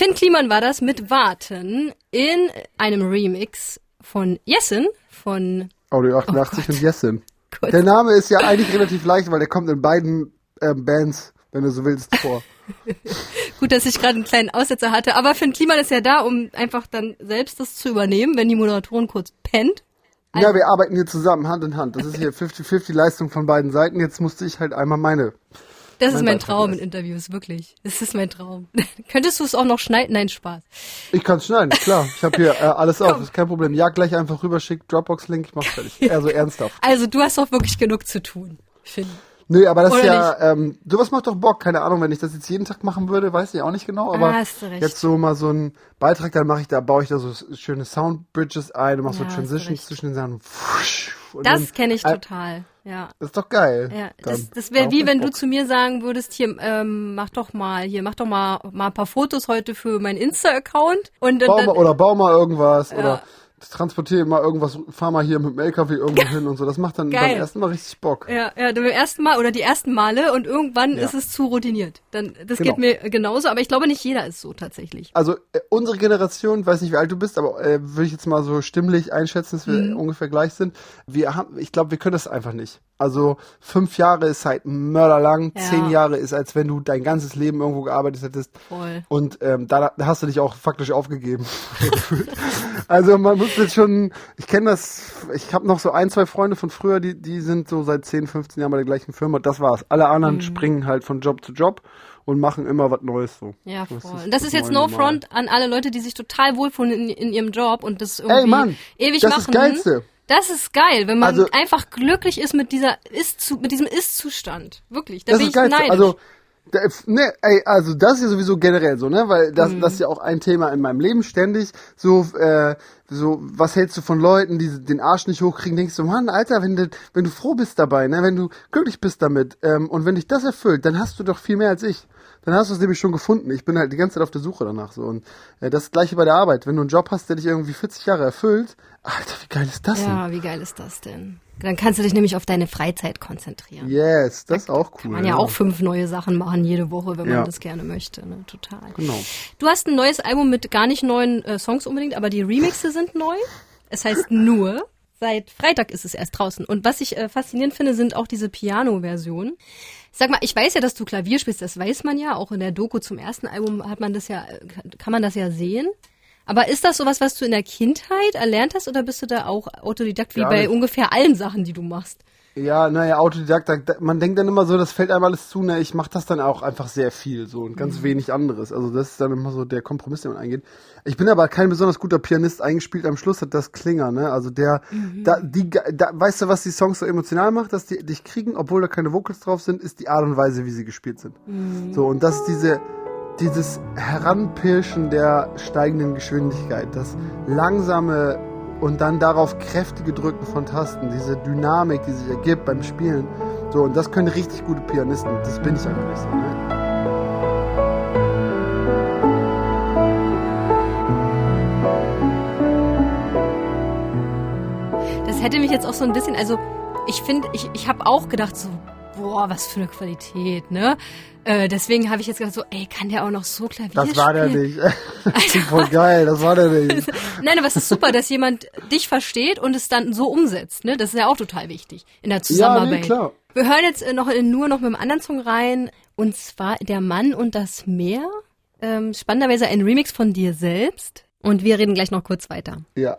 Finn Kliman war das mit Warten in einem Remix von Jessen von Audio 88 Oh und Jessin. Gott. Der Name ist ja eigentlich relativ leicht, weil der kommt in beiden ähm, Bands, wenn du so willst, vor. Gut, dass ich gerade einen kleinen Aussetzer hatte, aber Finn Kliman ist ja da, um einfach dann selbst das zu übernehmen, wenn die Moderatorin kurz pennt. ja, wir arbeiten hier zusammen, Hand in Hand. Das ist hier 50-50 Leistung von beiden Seiten. Jetzt musste ich halt einmal meine. Das ist Mein mein Beitrag Traum in leisten. Interviews, wirklich. Das ist mein Traum. Könntest du es auch noch schneiden? Nein, Spaß. Ich kann schneiden, klar. Ich habe hier äh, alles auf, ist kein Problem. Ja, gleich einfach rüber, schick Dropbox-Link, ich mach's fertig. Also ernsthaft. Also du hast doch wirklich genug zu tun, Finn. Nö, aber das ist Oder ja, ähm, sowas macht doch Bock, keine Ahnung, wenn ich das jetzt jeden Tag machen würde, weiß ich auch nicht genau, aber Ah, hast du recht. jetzt so mal so einen Beitrag, dann mache ich da, baue ich da so schöne Soundbridges ein und mach so Ja, du Transitions zwischen den Sachen. Und Das kenne ich total. Ja. Das ist doch geil. Ja, das, das wäre wie wenn ich du Bock. zu mir sagen würdest, hier, ähm, mach doch mal, hier, mach doch mal, mal ein paar Fotos heute für meinen Insta-Account und dann, Bau dann mal, oder bau mal irgendwas oder transportiere mal irgendwas, fahr mal hier mit dem LKW irgendwo hin und so. Das macht dann Geil. beim ersten Mal richtig Bock. ja, ja, beim ersten Mal oder die ersten Male und irgendwann Ja. ist es zu routiniert. Dann, das Genau. geht mir genauso, aber ich glaube nicht jeder ist so tatsächlich. Also äh, unsere Generation, weiß nicht wie alt du bist, aber äh, würde ich jetzt mal so stimmlich einschätzen, dass wir Mhm. ungefähr gleich sind. Wir haben, ich glaube, wir können das einfach nicht. Also fünf Jahre ist halt mörderlang, Ja. zehn Jahre ist, als wenn du dein ganzes Leben irgendwo gearbeitet hättest. Voll. Und ähm, da, da hast du dich auch faktisch aufgegeben. also man muss jetzt schon, ich kenne das, ich habe noch so ein, zwei Freunde von früher, die, die sind so seit 10, 15 Jahren bei der gleichen Firma. Das war's. Alle anderen Mhm. springen halt von Job zu Job und machen immer was Neues so. Ja, Das voll. ist Und das ist das jetzt neue no Normal. front an alle Leute, die sich total wohlfühlen in, in ihrem Job und das irgendwie Ey Mann, ewig das machen. ist das Geilste. Das ist geil, wenn man Also- einfach glücklich ist mit dieser ist mit diesem Ist-Zustand. Wirklich, da Das bin ist ich geil. neidisch. Also, ne, ey, also das ist ja sowieso generell so, ne? Weil das, Mhm. das ist ja auch ein Thema in meinem Leben ständig. So, äh, so, was hältst du von Leuten, die den Arsch nicht hochkriegen? Denkst du, Mann, Alter, wenn du, wenn du froh bist dabei, ne, wenn du glücklich bist damit, ähm, und wenn dich das erfüllt, dann hast du doch viel mehr als ich. Dann hast du es nämlich schon gefunden. Ich bin halt die ganze Zeit auf der Suche danach so. Und äh, das gleiche bei der Arbeit. Wenn du einen Job hast, der dich irgendwie 40 Jahre erfüllt, Alter, wie geil ist das denn? ja, wie geil ist das denn? Dann kannst du dich nämlich auf deine Freizeit konzentrieren. Yes, das ist auch cool. Kann man ja auch fünf neue Sachen machen jede Woche, wenn man Ja. das gerne möchte, ne? Total. Genau. Du hast ein neues Album mit gar nicht neuen äh, Songs unbedingt, aber die Remixe sind neu. Es heißt nur. Seit Freitag ist es erst draußen. Und was ich äh, faszinierend finde, sind auch diese Piano-Versionen. Sag mal, ich weiß ja, dass du Klavier spielst, das weiß man ja. Auch in der Doku zum ersten Album hat man das ja, kann man das ja sehen. Aber ist das sowas, was du in der Kindheit erlernt hast oder bist du da auch Autodidakt wie Gar bei ungefähr allen Sachen, die du machst? Ja, naja, Autodidakt, da- da- man denkt dann immer so, das fällt einem alles zu, ne, ich mache das dann auch einfach sehr viel so und ganz wenig anderes. Also das ist dann immer so der Kompromiss, den man eingeht. Ich bin aber kein besonders guter Pianist, eingespielt am Schluss hat das Klinger, ne? Also der, da, die, da, weißt du, was die Songs so emotional macht, dass die dich kriegen, obwohl da keine Vocals drauf sind, ist die Art und Weise, wie sie gespielt sind. So, und das ist diese, dieses Heranpirschen der steigenden Geschwindigkeit, das langsame und dann darauf kräftige Drücken von Tasten, diese Dynamik, die sich ergibt beim Spielen. So, und das können richtig gute Pianisten. Das bin ich einfach nicht so. Ne? Das hätte mich jetzt auch so ein bisschen, also ich finde, ich, ich habe auch gedacht so, boah, was für eine Qualität, ne? Äh, deswegen habe ich jetzt gedacht so, ey, kann der auch noch so Klavier Das war der spielen? nicht. Das ist voll geil, das war der nicht. Nein, aber es ist super, dass jemand dich versteht und es dann so umsetzt, ne? Das ist ja auch total wichtig in der Ja, Zusammenarbeit. nee, klar. Wir hören jetzt äh, noch in, nur noch mit einem anderen Song rein und zwar Der Mann und das Meer. Ähm, spannenderweise ein Remix von dir selbst und wir reden gleich noch kurz weiter. Ja.